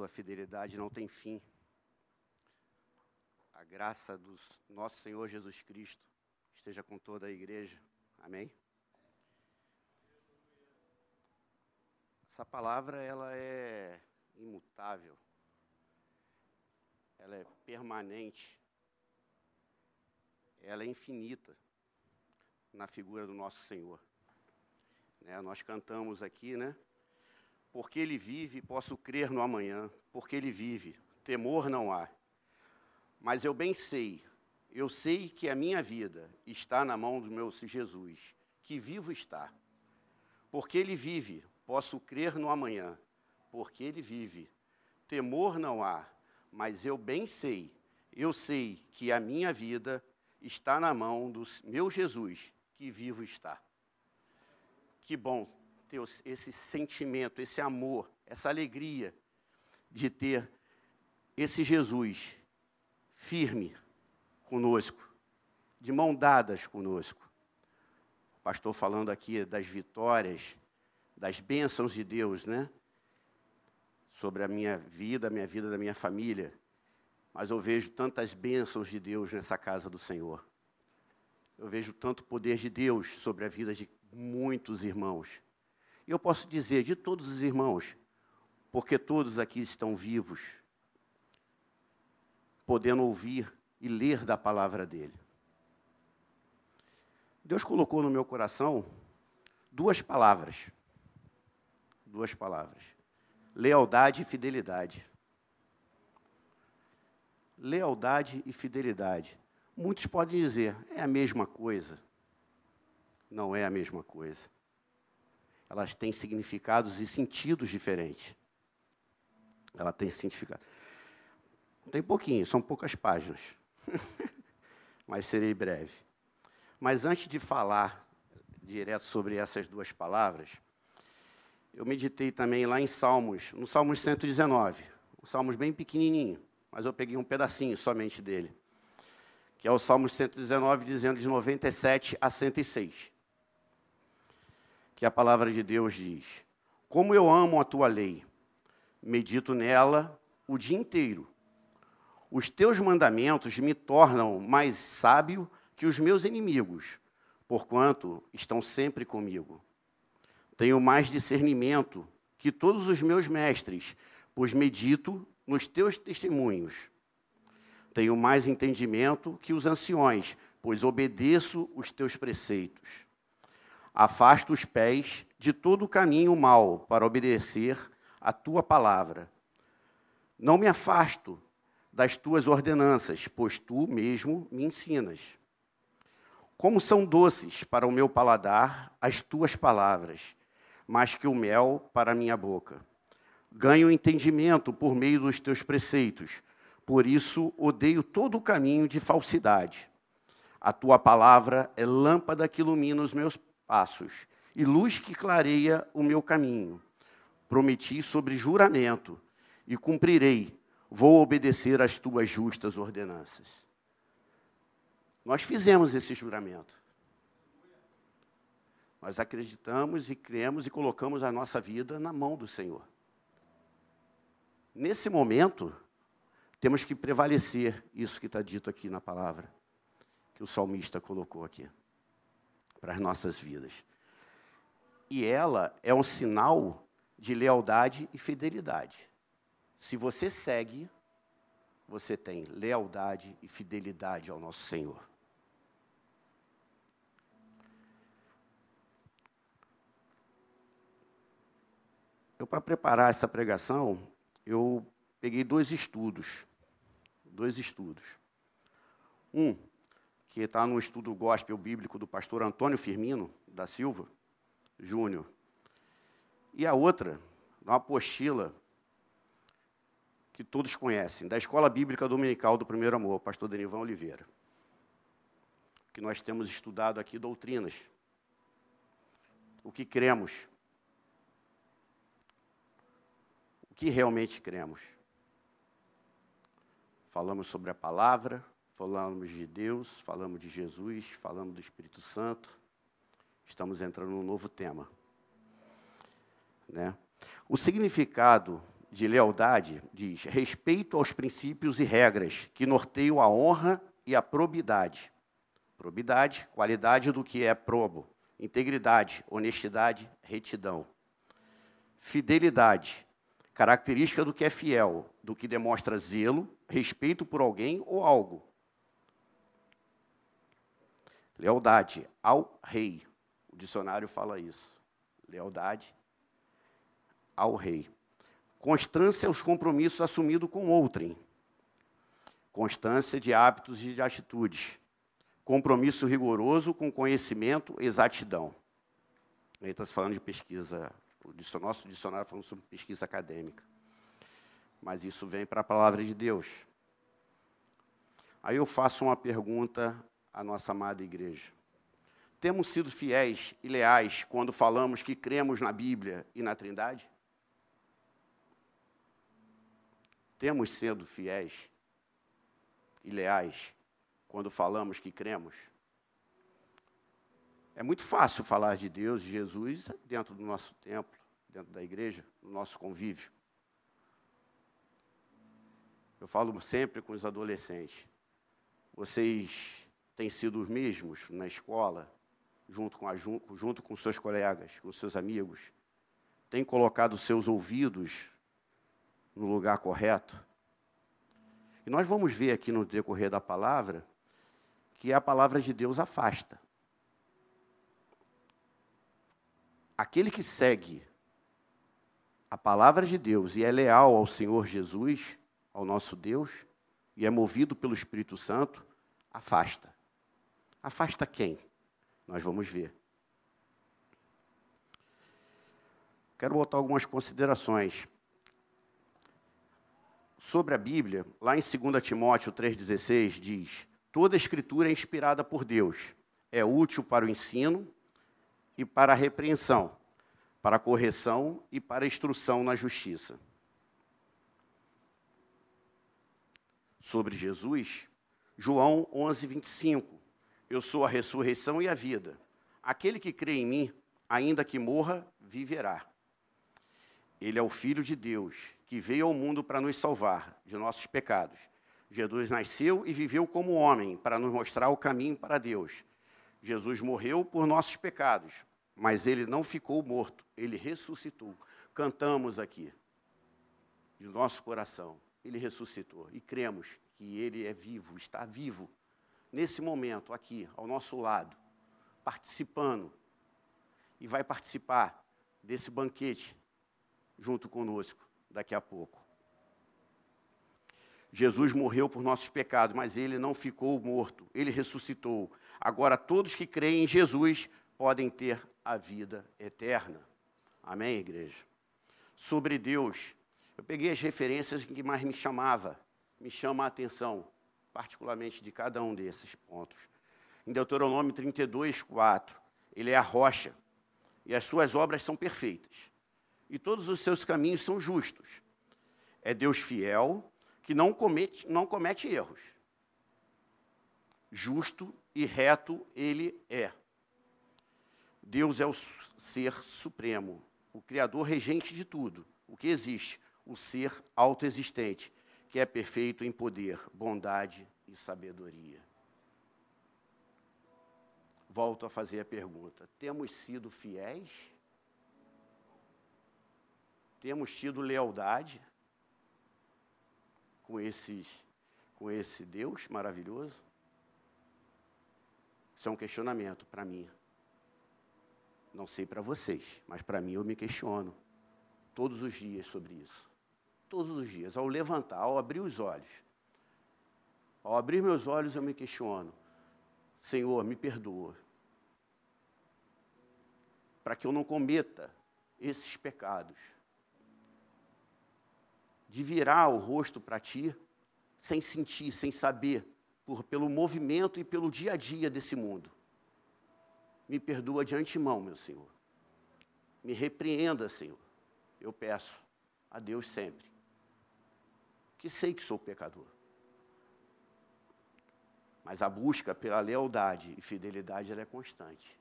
sua fidelidade não tem fim. A graça do nosso Senhor Jesus Cristo esteja com toda a igreja. Amém? Essa palavra ela é imutável. Ela é permanente. Ela é infinita na figura do nosso Senhor. Né, nós cantamos aqui, né? Porque Ele vive, posso crer no amanhã. Porque Ele vive, temor não há. Mas eu bem sei, eu sei que a minha vida está na mão do meu Jesus, que vivo está. Porque Ele vive, posso crer no amanhã. Porque Ele vive, temor não há. Mas eu bem sei, eu sei que a minha vida está na mão do meu Jesus, que vivo está. Que bom ter esse sentimento, esse amor, essa alegria de ter esse Jesus firme conosco, de mão dadas conosco. O pastor falando aqui das vitórias, das bênçãos de Deus, né? Sobre a minha vida, a minha vida da minha família. Mas eu vejo tantas bênçãos de Deus nessa casa do Senhor. Eu vejo tanto poder de Deus sobre a vida de muitos irmãos. Eu posso dizer de todos os irmãos, porque todos aqui estão vivos, podendo ouvir e ler da palavra dele. Deus colocou no meu coração duas palavras. Duas palavras: lealdade e fidelidade. Lealdade e fidelidade. Muitos podem dizer, é a mesma coisa. Não é a mesma coisa. Elas têm significados e sentidos diferentes. Ela tem significado. Tem pouquinho, são poucas páginas. Mas serei breve. Mas antes de falar direto sobre essas duas palavras, eu meditei também lá em Salmos, no Salmos 119. Um Salmos bem pequenininho, mas eu peguei um pedacinho somente dele que é o Salmo 119, dizendo de 97 a 106. Que a palavra de Deus diz: Como eu amo a tua lei, medito nela o dia inteiro. Os teus mandamentos me tornam mais sábio que os meus inimigos, porquanto estão sempre comigo. Tenho mais discernimento que todos os meus mestres, pois medito nos teus testemunhos. Tenho mais entendimento que os anciões, pois obedeço os teus preceitos. Afasto os pés de todo o caminho mal para obedecer a tua palavra. Não me afasto das tuas ordenanças, pois tu mesmo me ensinas. Como são doces para o meu paladar as tuas palavras, mais que o mel para a minha boca. Ganho entendimento por meio dos teus preceitos por isso odeio todo o caminho de falsidade. A tua palavra é lâmpada que ilumina os meus passos e luz que clareia o meu caminho. Prometi sobre juramento e cumprirei. Vou obedecer às tuas justas ordenanças. Nós fizemos esse juramento. Nós acreditamos e cremos e colocamos a nossa vida na mão do Senhor. Nesse momento, temos que prevalecer isso que está dito aqui na palavra, que o salmista colocou aqui, para as nossas vidas. E ela é um sinal de lealdade e fidelidade. Se você segue, você tem lealdade e fidelidade ao nosso Senhor. Eu, para preparar essa pregação, eu peguei dois estudos dois estudos. Um, que está no estudo gospel bíblico do pastor Antônio Firmino da Silva Júnior. E a outra, uma apostila que todos conhecem, da Escola Bíblica Dominical do Primeiro Amor, pastor Denivan Oliveira. Que nós temos estudado aqui doutrinas. O que cremos. O que realmente cremos. Falamos sobre a palavra, falamos de Deus, falamos de Jesus, falamos do Espírito Santo. Estamos entrando num novo tema. Né? O significado de lealdade diz respeito aos princípios e regras que norteiam a honra e a probidade. Probidade, qualidade do que é probo. Integridade, honestidade, retidão. Fidelidade, característica do que é fiel, do que demonstra zelo, respeito por alguém ou algo. Lealdade ao rei. O dicionário fala isso. Lealdade ao rei. Constância aos compromissos assumidos com outrem. Constância de hábitos e de atitudes. Compromisso rigoroso com conhecimento, exatidão. Aí está falando de pesquisa, o nosso dicionário falando sobre pesquisa acadêmica. Mas isso vem para a palavra de Deus. Aí eu faço uma pergunta à nossa amada igreja. Temos sido fiéis e leais quando falamos que cremos na Bíblia e na Trindade? Temos sido fiéis e leais quando falamos que cremos? É muito fácil falar de Deus e Jesus dentro do nosso templo, dentro da igreja, no nosso convívio. Eu falo sempre com os adolescentes. Vocês têm sido os mesmos na escola, junto com, a, junto com seus colegas, com seus amigos? Têm colocado seus ouvidos no lugar correto. E nós vamos ver aqui no decorrer da palavra que a palavra de Deus afasta. Aquele que segue a palavra de Deus e é leal ao Senhor Jesus, ao nosso Deus, e é movido pelo Espírito Santo, afasta. Afasta quem? Nós vamos ver. Quero botar algumas considerações sobre a Bíblia, lá em 2 Timóteo 3,16, diz: Toda escritura é inspirada por Deus, é útil para o ensino e para a repreensão, para a correção e para a instrução na justiça. Sobre Jesus, João 11, 25. Eu sou a ressurreição e a vida. Aquele que crê em mim, ainda que morra, viverá. Ele é o Filho de Deus, que veio ao mundo para nos salvar de nossos pecados. Jesus nasceu e viveu como homem para nos mostrar o caminho para Deus. Jesus morreu por nossos pecados, mas ele não ficou morto, ele ressuscitou. Cantamos aqui, de nosso coração, ele ressuscitou e cremos que ele é vivo, está vivo, nesse momento, aqui, ao nosso lado, participando, e vai participar desse banquete junto conosco daqui a pouco. Jesus morreu por nossos pecados, mas ele não ficou morto, ele ressuscitou. Agora, todos que creem em Jesus podem ter a vida eterna. Amém, igreja? Sobre Deus, eu peguei as referências que mais me chamava, me chama a atenção, particularmente de cada um desses pontos. Em Deuteronômio 32, 4, ele é a rocha, e as suas obras são perfeitas e todos os seus caminhos são justos. É Deus fiel, que não comete, não comete erros. Justo e reto ele é. Deus é o ser supremo, o criador regente de tudo, o que existe, o ser autoexistente, que é perfeito em poder, bondade e sabedoria. Volto a fazer a pergunta: temos sido fiéis? temos tido lealdade com, esses, com esse Deus maravilhoso? Isso é um questionamento para mim. Não sei para vocês, mas para mim eu me questiono todos os dias sobre isso. Todos os dias, ao levantar, ao abrir os olhos. Ao abrir meus olhos, eu me questiono: Senhor, me perdoa. Para que eu não cometa esses pecados de virar o rosto para ti, sem sentir, sem saber, por, pelo movimento e pelo dia a dia desse mundo. Me perdoa de antemão, meu Senhor. Me repreenda, Senhor. Eu peço a Deus sempre. Que sei que sou pecador. Mas a busca pela lealdade e fidelidade é constante.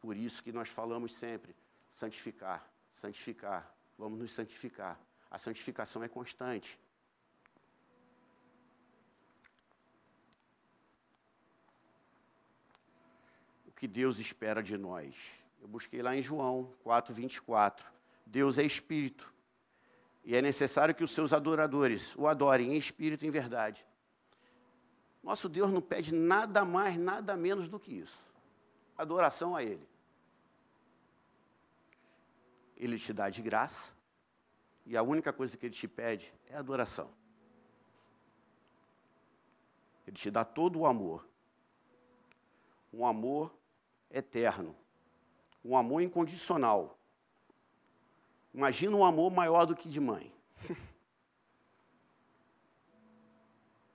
Por isso que nós falamos sempre santificar, santificar, vamos nos santificar. A santificação é constante. O que Deus espera de nós? Eu busquei lá em João 4, 24. Deus é espírito. E é necessário que os seus adoradores o adorem em espírito e em verdade. Nosso Deus não pede nada mais, nada menos do que isso. Adoração a Ele. Ele te dá de graça, e a única coisa que Ele te pede é adoração. Ele te dá todo o amor. Um amor eterno. Um amor incondicional. Imagina um amor maior do que de mãe.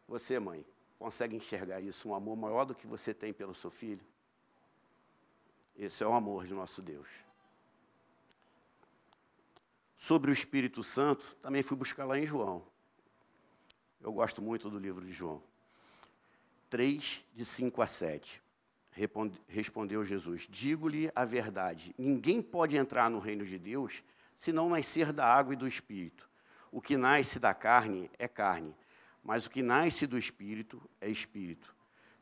Você, mãe, consegue enxergar isso, um amor maior do que você tem pelo seu filho? Esse é o amor de nosso Deus. Sobre o Espírito Santo, também fui buscar lá em João. Eu gosto muito do livro de João. 3, de 5 a 7. Respondeu Jesus: Digo-lhe a verdade: ninguém pode entrar no reino de Deus se não nascer da água e do espírito. O que nasce da carne é carne, mas o que nasce do espírito é espírito.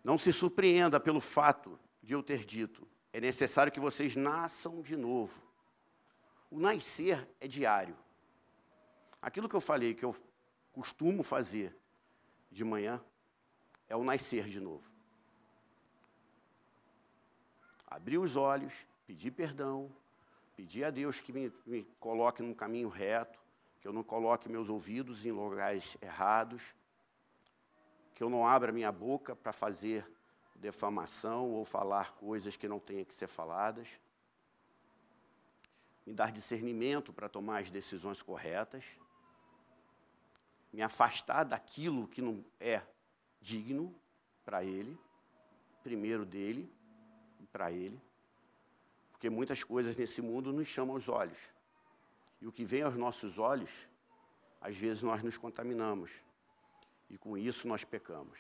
Não se surpreenda pelo fato de eu ter dito: é necessário que vocês nasçam de novo. O nascer é diário. Aquilo que eu falei que eu costumo fazer de manhã é o nascer de novo. Abrir os olhos, pedir perdão, Pedir a Deus que me, me coloque num caminho reto, que eu não coloque meus ouvidos em lugares errados, que eu não abra minha boca para fazer defamação ou falar coisas que não tenham que ser faladas. Me dar discernimento para tomar as decisões corretas. Me afastar daquilo que não é digno para Ele, primeiro dele e para Ele. Porque muitas coisas nesse mundo nos chamam os olhos. E o que vem aos nossos olhos, às vezes nós nos contaminamos. E com isso nós pecamos.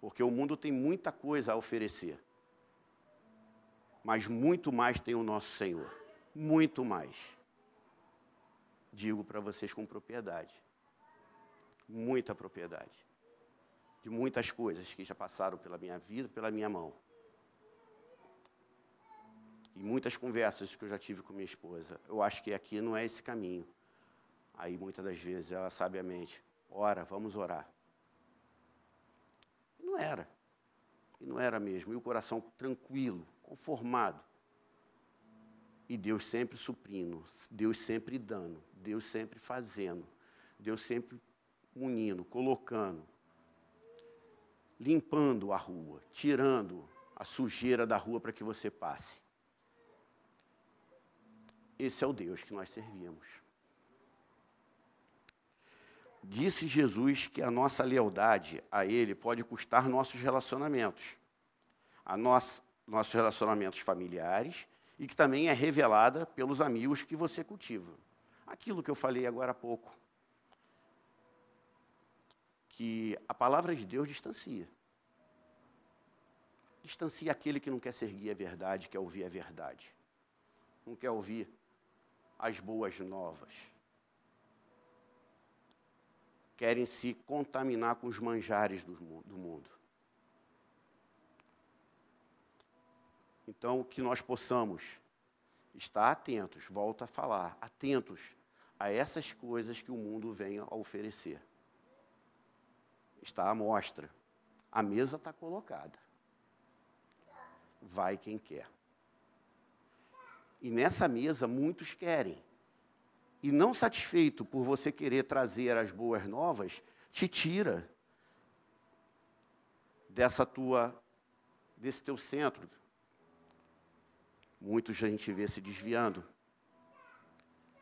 Porque o mundo tem muita coisa a oferecer. Mas muito mais tem o nosso Senhor. Muito mais. Digo para vocês com propriedade. Muita propriedade. De muitas coisas que já passaram pela minha vida, pela minha mão. E muitas conversas que eu já tive com minha esposa, eu acho que aqui não é esse caminho. Aí muitas das vezes ela sabiamente, ora, vamos orar. E não era. E não era mesmo. E o coração tranquilo, conformado. E Deus sempre suprindo, Deus sempre dando, Deus sempre fazendo, Deus sempre unindo, colocando, limpando a rua, tirando a sujeira da rua para que você passe. Esse é o Deus que nós servimos. Disse Jesus que a nossa lealdade a Ele pode custar nossos relacionamentos, a nossos relacionamentos familiares, e que também é revelada pelos amigos que você cultiva. Aquilo que eu falei agora há pouco. Que a palavra de Deus distancia. Distancia aquele que não quer seguir a verdade, quer ouvir a verdade. Não quer ouvir as boas novas. Querem se contaminar com os manjares do mundo. Então, que nós possamos estar atentos, volto a falar, atentos a essas coisas que o mundo vem a oferecer. Está à mostra. A mesa está colocada. Vai quem quer. E nessa mesa muitos querem. E não satisfeito por você querer trazer as boas novas, te tira dessa tua desse teu centro. Muitos a gente vê se desviando,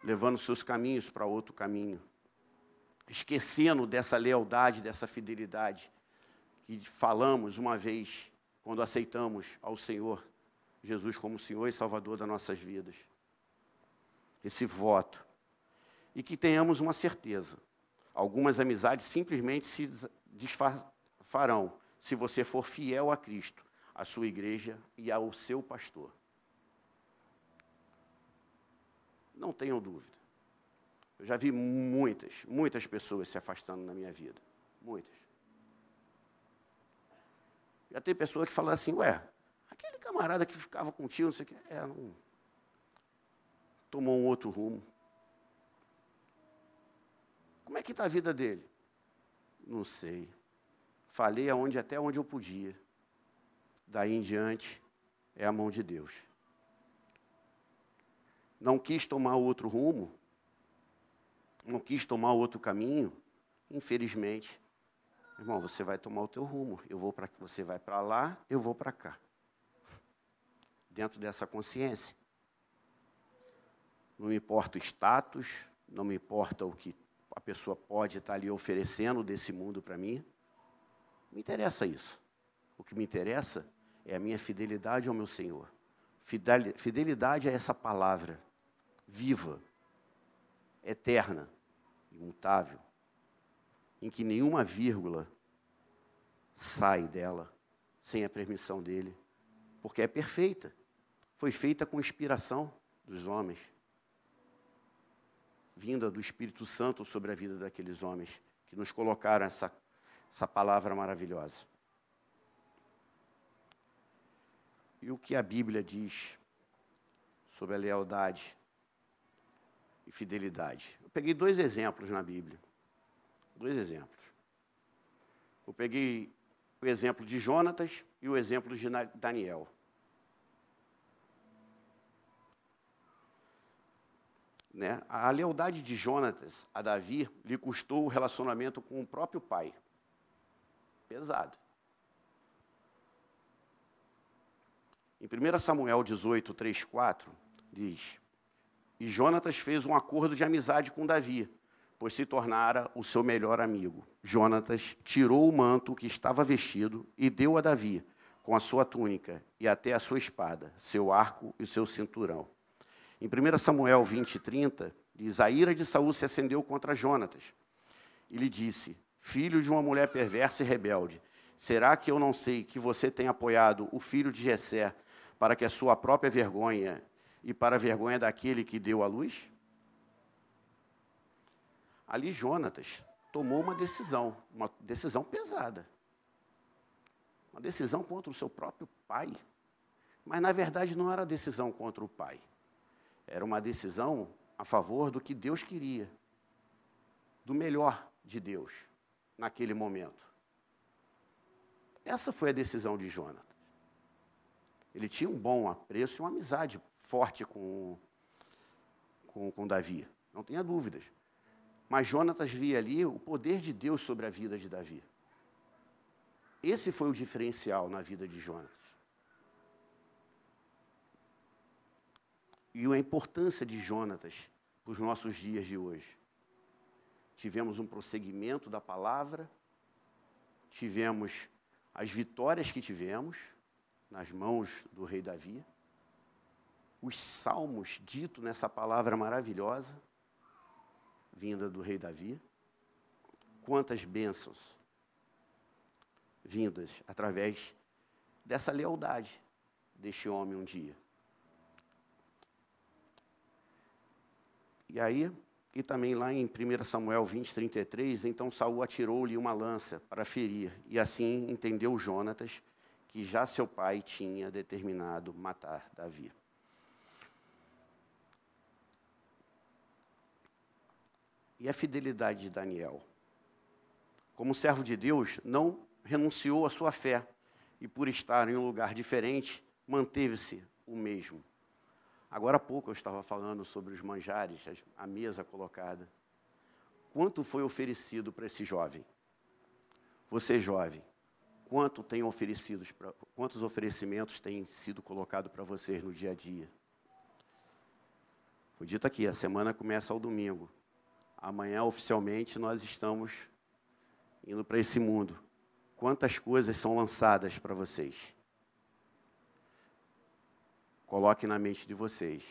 levando seus caminhos para outro caminho, esquecendo dessa lealdade, dessa fidelidade que falamos uma vez quando aceitamos ao Senhor Jesus como Senhor e Salvador das nossas vidas. Esse voto. E que tenhamos uma certeza. Algumas amizades simplesmente se desfarão se você for fiel a Cristo, à sua igreja e ao seu pastor. Não tenham dúvida. Eu já vi muitas, muitas pessoas se afastando na minha vida. Muitas. Já tem pessoa que fala assim, ué, camarada que ficava contigo, não sei o quê, é, não, tomou um outro rumo. Como é que está a vida dele? Não sei. Falei aonde, até onde eu podia. Daí em diante, é a mão de Deus. Não quis tomar outro rumo, não quis tomar outro caminho, infelizmente, irmão, você vai tomar o teu rumo. Eu vou para você vai para lá, eu vou para cá. Dentro dessa consciência. Não me importa o status, não me importa o que a pessoa pode estar ali oferecendo desse mundo para mim. Não me interessa isso. O que me interessa é a minha fidelidade ao meu Senhor. Fidelidade a essa palavra viva, eterna, imutável, em que nenhuma vírgula sai dela sem a permissão dele, porque é perfeita. Foi feita com inspiração dos homens, vinda do Espírito Santo sobre a vida daqueles homens que nos colocaram essa, essa palavra maravilhosa. E o que a Bíblia diz sobre a lealdade e fidelidade? Eu peguei dois exemplos na Bíblia. Dois exemplos. Eu peguei o exemplo de Jonatas e o exemplo de Daniel. Né? A lealdade de Jonatas a Davi lhe custou o relacionamento com o próprio pai. Pesado. Em 1 Samuel 18, 3, 4, diz: E Jonatas fez um acordo de amizade com Davi, pois se tornara o seu melhor amigo. Jonatas tirou o manto que estava vestido e deu a Davi, com a sua túnica e até a sua espada, seu arco e seu cinturão. Em 1 Samuel 20, 30, diz: A ira de Saul se acendeu contra Jonatas. E lhe disse: Filho de uma mulher perversa e rebelde, será que eu não sei que você tem apoiado o filho de Jessé para que a sua própria vergonha e para a vergonha daquele que deu a luz? Ali Jonatas tomou uma decisão, uma decisão pesada. Uma decisão contra o seu próprio pai. Mas na verdade não era decisão contra o pai. Era uma decisão a favor do que Deus queria. Do melhor de Deus naquele momento. Essa foi a decisão de Jonatas. Ele tinha um bom apreço e uma amizade forte com, com, com Davi, não tenha dúvidas. Mas Jonatas via ali o poder de Deus sobre a vida de Davi. Esse foi o diferencial na vida de Jonatas. E a importância de Jonatas para os nossos dias de hoje. Tivemos um prosseguimento da palavra, tivemos as vitórias que tivemos, nas mãos do rei Davi. Os salmos dito nessa palavra maravilhosa, vinda do rei Davi. Quantas bênçãos vindas através dessa lealdade deste homem um dia. E aí, e também lá em 1 Samuel 20, 33, então Saul atirou-lhe uma lança para ferir, e assim entendeu Jonatas que já seu pai tinha determinado matar Davi. E a fidelidade de Daniel? Como servo de Deus, não renunciou à sua fé e, por estar em um lugar diferente, manteve-se o mesmo. Agora há pouco eu estava falando sobre os manjares, a mesa colocada. Quanto foi oferecido para esse jovem? Você, jovem, quanto tem oferecido, quantos oferecimentos têm sido colocados para vocês no dia a dia? Foi dito aqui, a semana começa ao domingo. Amanhã, oficialmente, nós estamos indo para esse mundo. Quantas coisas são lançadas para vocês? Coloque na mente de vocês.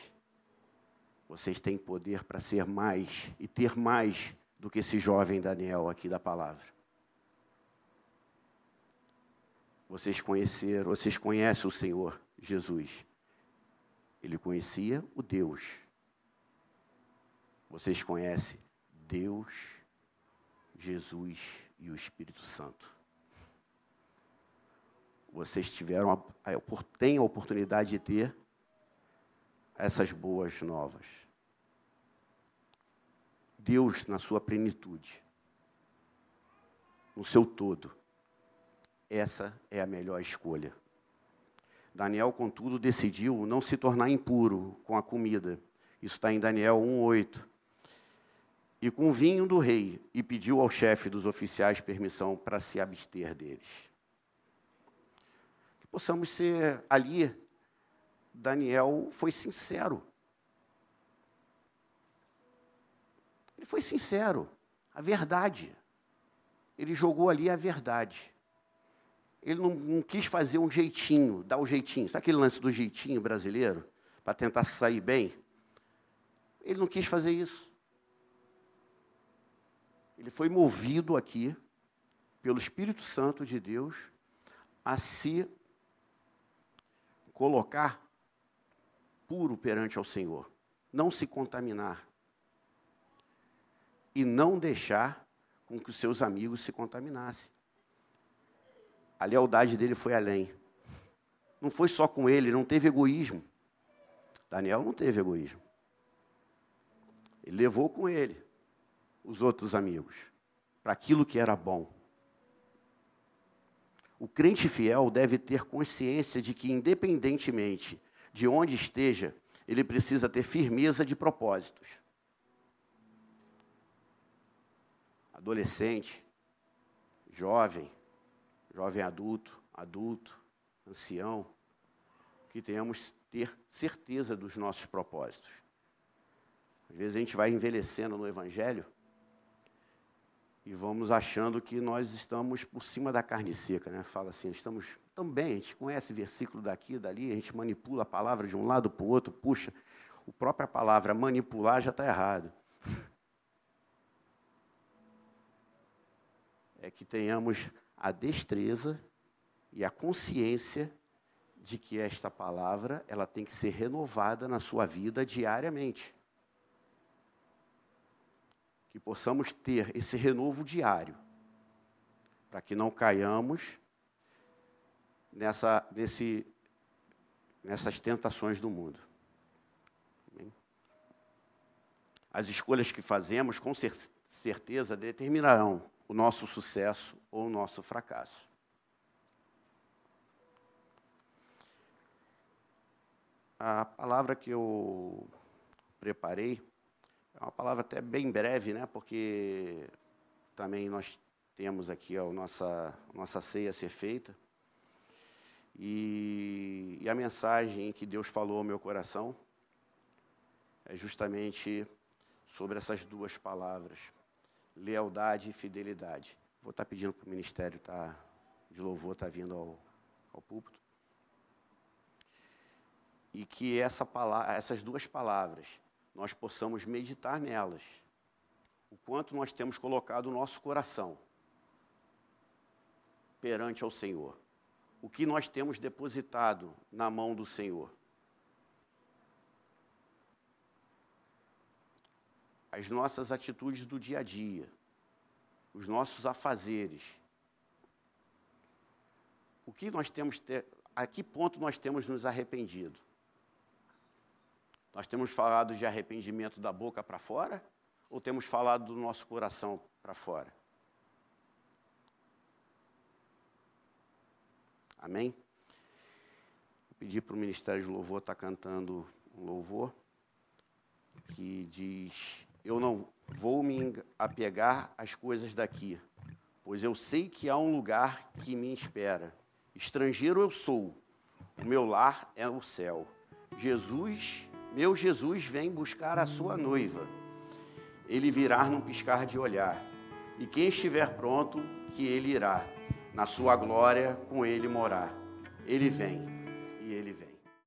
Vocês têm poder para ser mais e ter mais do que esse jovem Daniel aqui da palavra. Vocês conheceram, vocês conhecem o Senhor Jesus. Ele conhecia o Deus Vocês conhecem Deus, Jesus e o Espírito Santo. Vocês tiveram a, a, têm a oportunidade de ter essas boas novas. Deus na sua plenitude, no seu todo. Essa é a melhor escolha. Daniel, contudo, decidiu não se tornar impuro com a comida. Isso está em Daniel 1,8. E com o vinho do rei, e pediu ao chefe dos oficiais permissão para se abster deles. Que possamos ser ali. Daniel foi sincero. Ele foi sincero, a verdade. Ele jogou ali a verdade. Ele não, não quis fazer um jeitinho, dar o um jeitinho. Sabe aquele lance do jeitinho brasileiro? Para tentar sair bem? Ele não quis fazer isso. Ele foi movido aqui pelo Espírito Santo de Deus a se colocar puro perante ao Senhor, não se contaminar e não deixar com que os seus amigos se contaminassem. A lealdade dele foi além. Não foi só com ele, não teve egoísmo. Daniel não teve egoísmo. Ele levou com ele os outros amigos para aquilo que era bom. O crente fiel deve ter consciência de que, independentemente de onde esteja, ele precisa ter firmeza de propósitos. Adolescente, jovem, jovem adulto, adulto, ancião, que tenhamos ter certeza dos nossos propósitos. Às vezes a gente vai envelhecendo no Evangelho e vamos achando que nós estamos por cima da carne seca, né? Fala assim, estamos também, a gente conhece versículo daqui, dali, a gente manipula a palavra de um lado para o outro, puxa, a própria palavra manipular já está errado. É que tenhamos a destreza e a consciência de que esta palavra ela tem que ser renovada na sua vida diariamente. Que possamos ter esse renovo diário, para que não caiamos nessa, nesse, nessas tentações do mundo. As escolhas que fazemos, com certeza, determinarão o nosso sucesso ou o nosso fracasso. A palavra que eu preparei é uma palavra até bem breve, né? Porque também nós temos aqui a nossa, nossa ceia a ser feita. E, e a mensagem que Deus falou ao meu coração é justamente sobre essas duas palavras lealdade e fidelidade. Vou estar pedindo para o ministério tá, de louvor estar tá vindo ao, ao púlpito. E que essa palavra, essas duas palavras, nós possamos meditar nelas. O quanto nós temos colocado o nosso coração perante ao Senhor. O que nós temos depositado na mão do Senhor. as nossas atitudes do dia a dia, os nossos afazeres. O que nós temos ter, a que ponto nós temos nos arrependido? Nós temos falado de arrependimento da boca para fora ou temos falado do nosso coração para fora? Amém? Vou pedir para o Ministério de Louvor estar tá cantando um louvor que diz eu não vou me apegar às coisas daqui, pois eu sei que há um lugar que me espera. Estrangeiro eu sou, o meu lar é o céu. Jesus, meu Jesus, vem buscar a sua noiva. Ele virá num piscar de olhar. E quem estiver pronto, que ele irá, na sua glória com ele morar. Ele vem e ele vem.